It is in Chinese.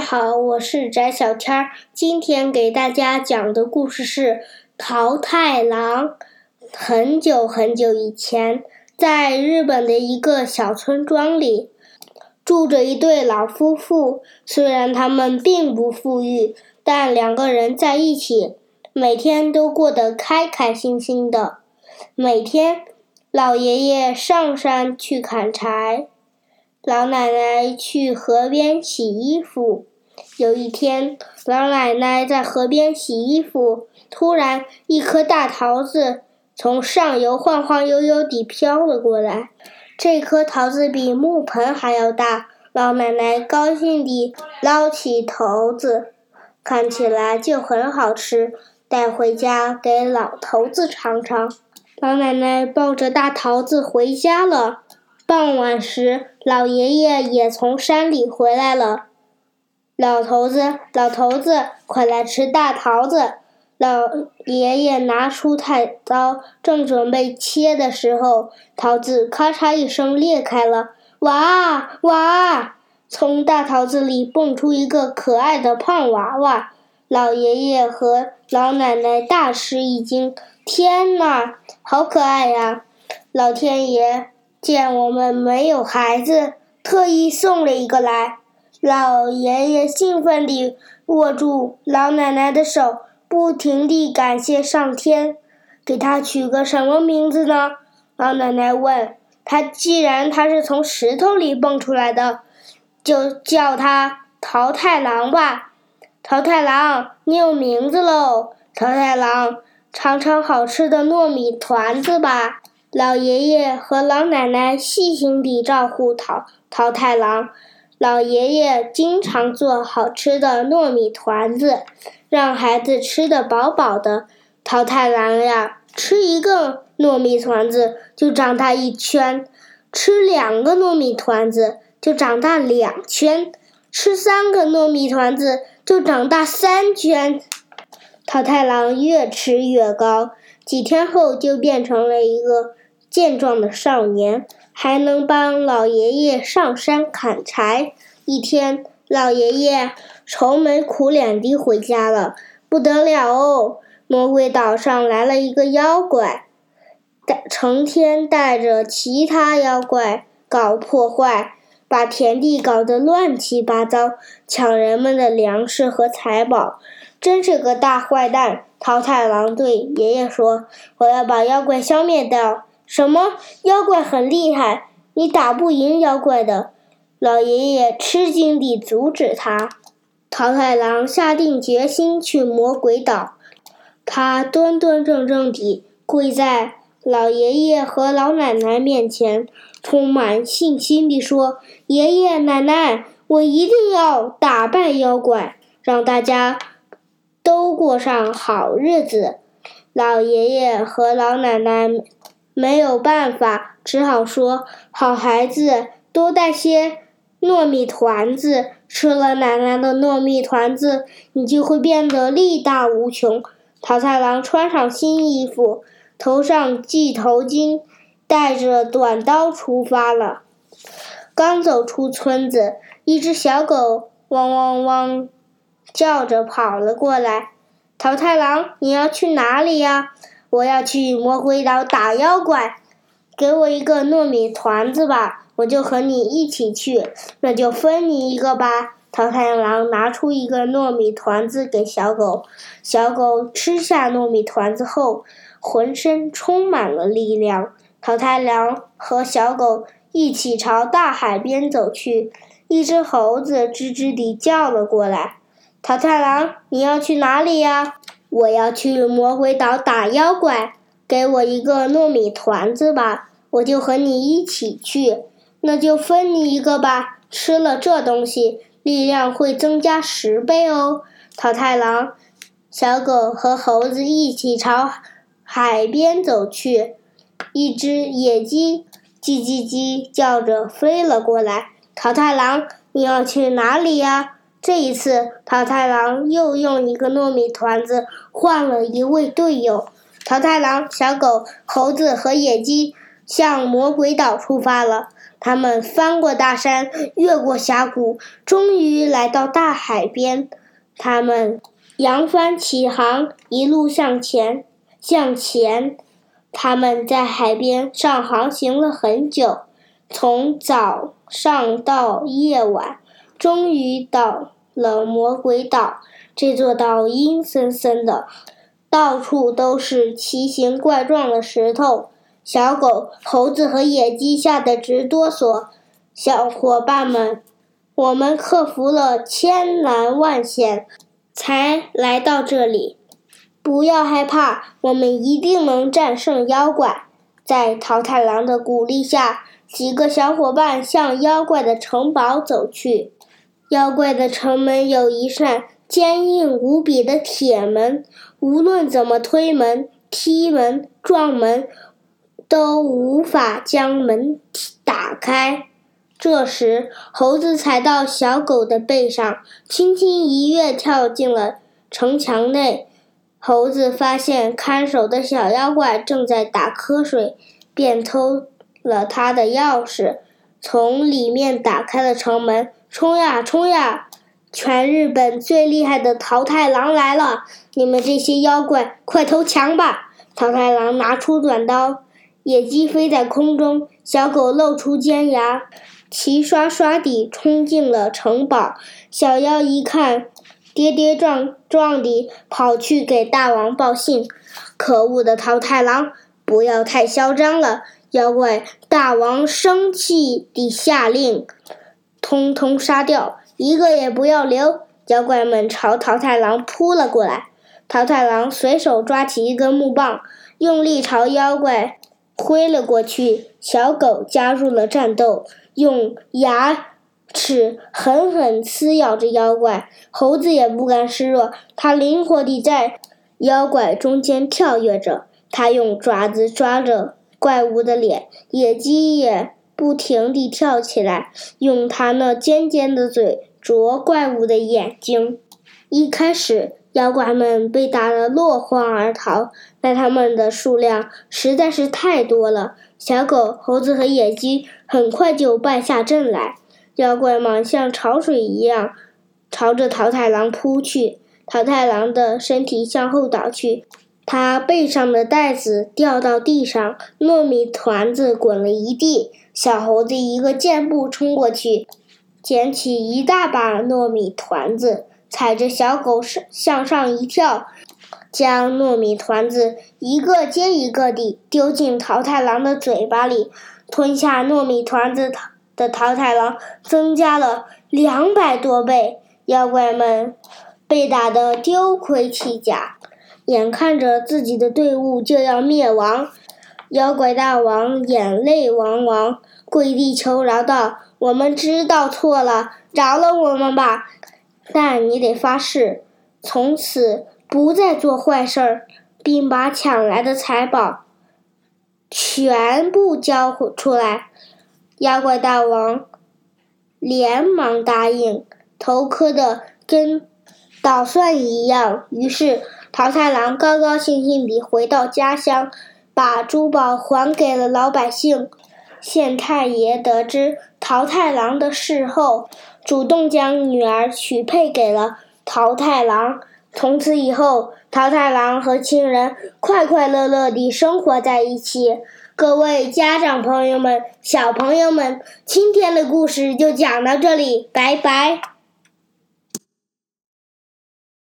好，我是翟小天儿。今天给大家讲的故事是《桃太郎》。很久很久以前，在日本的一个小村庄里，住着一对老夫妇。虽然他们并不富裕，但两个人在一起，每天都过得开开心心的。每天，老爷爷上山去砍柴。老奶奶去河边洗衣服。有一天，老奶奶在河边洗衣服，突然一颗大桃子从上游晃晃悠悠地飘了过来。这颗桃子比木盆还要大。老奶奶高兴地捞起桃子，看起来就很好吃，带回家给老头子尝尝。老奶奶抱着大桃子回家了。傍晚时，老爷爷也从山里回来了。老头子，老头子，快来吃大桃子！老爷爷拿出菜刀，正准备切的时候，桃子咔嚓一声裂开了。哇哇！从大桃子里蹦出一个可爱的胖娃娃。老爷爷和老奶奶大吃一惊：“天哪，好可爱呀！”老天爷。见我们没有孩子，特意送了一个来。老爷爷兴奋地握住老奶奶的手，不停地感谢上天。给他取个什么名字呢？老奶奶问他。既然他是从石头里蹦出来的，就叫他桃太郎吧。桃太郎，你有名字喽！桃太郎，尝尝好吃的糯米团子吧。老爷爷和老奶奶细心地照顾桃桃太郎。老爷爷经常做好吃的糯米团子，让孩子吃得饱饱的。桃太郎呀，吃一个糯米团子就长大一圈，吃两个糯米团子就长大两圈，吃三个糯米团子就长大三圈。桃太郎越吃越高，几天后就变成了一个。健壮的少年还能帮老爷爷上山砍柴。一天，老爷爷愁眉苦脸地回家了。不得了哦！魔鬼岛上来了一个妖怪，带成天带着其他妖怪搞破坏，把田地搞得乱七八糟，抢人们的粮食和财宝，真是个大坏蛋。桃太郎对爷爷说：“我要把妖怪消灭掉。”什么妖怪很厉害？你打不赢妖怪的。老爷爷吃惊地阻止他。桃太郎下定决心去魔鬼岛。他端端正正地跪在老爷爷和老奶奶面前，充满信心地说：“爷爷奶奶，我一定要打败妖怪，让大家都过上好日子。”老爷爷和老奶奶。没有办法，只好说：“好孩子，多带些糯米团子。吃了奶奶的糯米团子，你就会变得力大无穷。”桃太郎穿上新衣服，头上系头巾，带着短刀出发了。刚走出村子，一只小狗汪汪汪叫着跑了过来。“桃太郎，你要去哪里呀？”我要去魔鬼岛打妖怪，给我一个糯米团子吧，我就和你一起去。那就分你一个吧。桃太郎拿出一个糯米团子给小狗，小狗吃下糯米团子后，浑身充满了力量。桃太郎和小狗一起朝大海边走去，一只猴子吱吱地叫了过来：“桃太郎，你要去哪里呀？”我要去魔鬼岛打妖怪，给我一个糯米团子吧，我就和你一起去。那就分你一个吧，吃了这东西，力量会增加十倍哦。桃太郎、小狗和猴子一起朝海边走去，一只野鸡叽叽叽叫着飞了过来。桃太郎，你要去哪里呀？这一次，桃太郎又用一个糯米团子换了一位队友。桃太郎、小狗、猴子和野鸡向魔鬼岛出发了。他们翻过大山，越过峡谷，终于来到大海边。他们扬帆起航，一路向前，向前。他们在海边上航行了很久，从早上到夜晚，终于到了魔鬼岛。这座岛阴森森的，到处都是奇形怪状的石头。小狗、猴子和野鸡吓得直哆嗦。小伙伴们，我们克服了千难万险，才来到这里。不要害怕，我们一定能战胜妖怪。在桃太郎的鼓励下，几个小伙伴向妖怪的城堡走去。妖怪的城门有一扇坚硬无比的铁门，无论怎么推门、踢门、撞门，都无法将门打开。这时，猴子踩到小狗的背上，轻轻一跃，跳进了城墙内。猴子发现看守的小妖怪正在打瞌睡，便偷了他的钥匙，从里面打开了城门。冲呀冲呀！全日本最厉害的桃太郎来了！你们这些妖怪，快投降吧！桃太郎拿出短刀，野鸡飞在空中，小狗露出尖牙，齐刷刷地冲进了城堡。小妖一看。跌跌撞撞地跑去给大王报信。可恶的桃太郎，不要太嚣张了！妖怪大王生气地下令：“通通杀掉，一个也不要留！”妖怪们朝桃太郎扑了过来。桃太郎随手抓起一根木棒，用力朝妖怪挥了过去。小狗加入了战斗，用牙。齿狠狠撕咬着妖怪，猴子也不甘示弱，它灵活地在妖怪中间跳跃着。它用爪子抓着怪物的脸，野鸡也不停地跳起来，用它那尖尖的嘴啄怪物的眼睛。一开始，妖怪们被打得落荒而逃，但他们的数量实在是太多了，小狗、猴子和野鸡很快就败下阵来。妖怪们像潮水一样朝着桃太郎扑去，桃太郎的身体向后倒去，他背上的袋子掉到地上，糯米团子滚了一地。小猴子一个箭步冲过去，捡起一大把糯米团子，踩着小狗上向上一跳，将糯米团子一个接一个地丢进桃太郎的嘴巴里，吞下糯米团子。的桃太郎增加了两百多倍，妖怪们被打得丢盔弃甲，眼看着自己的队伍就要灭亡，妖怪大王眼泪汪汪，跪地求饶道：“我们知道错了，饶了我们吧！但你得发誓，从此不再做坏事儿，并把抢来的财宝全部交出来。”妖怪大王连忙答应，头磕的跟捣蒜一样。于是桃太郎高高兴兴地回到家乡，把珠宝还给了老百姓。县太爷得知桃太郎的事后，主动将女儿许配给了桃太郎。从此以后，桃太郎和亲人快快乐乐地生活在一起。各位家长朋友们、小朋友们，今天的故事就讲到这里，拜拜。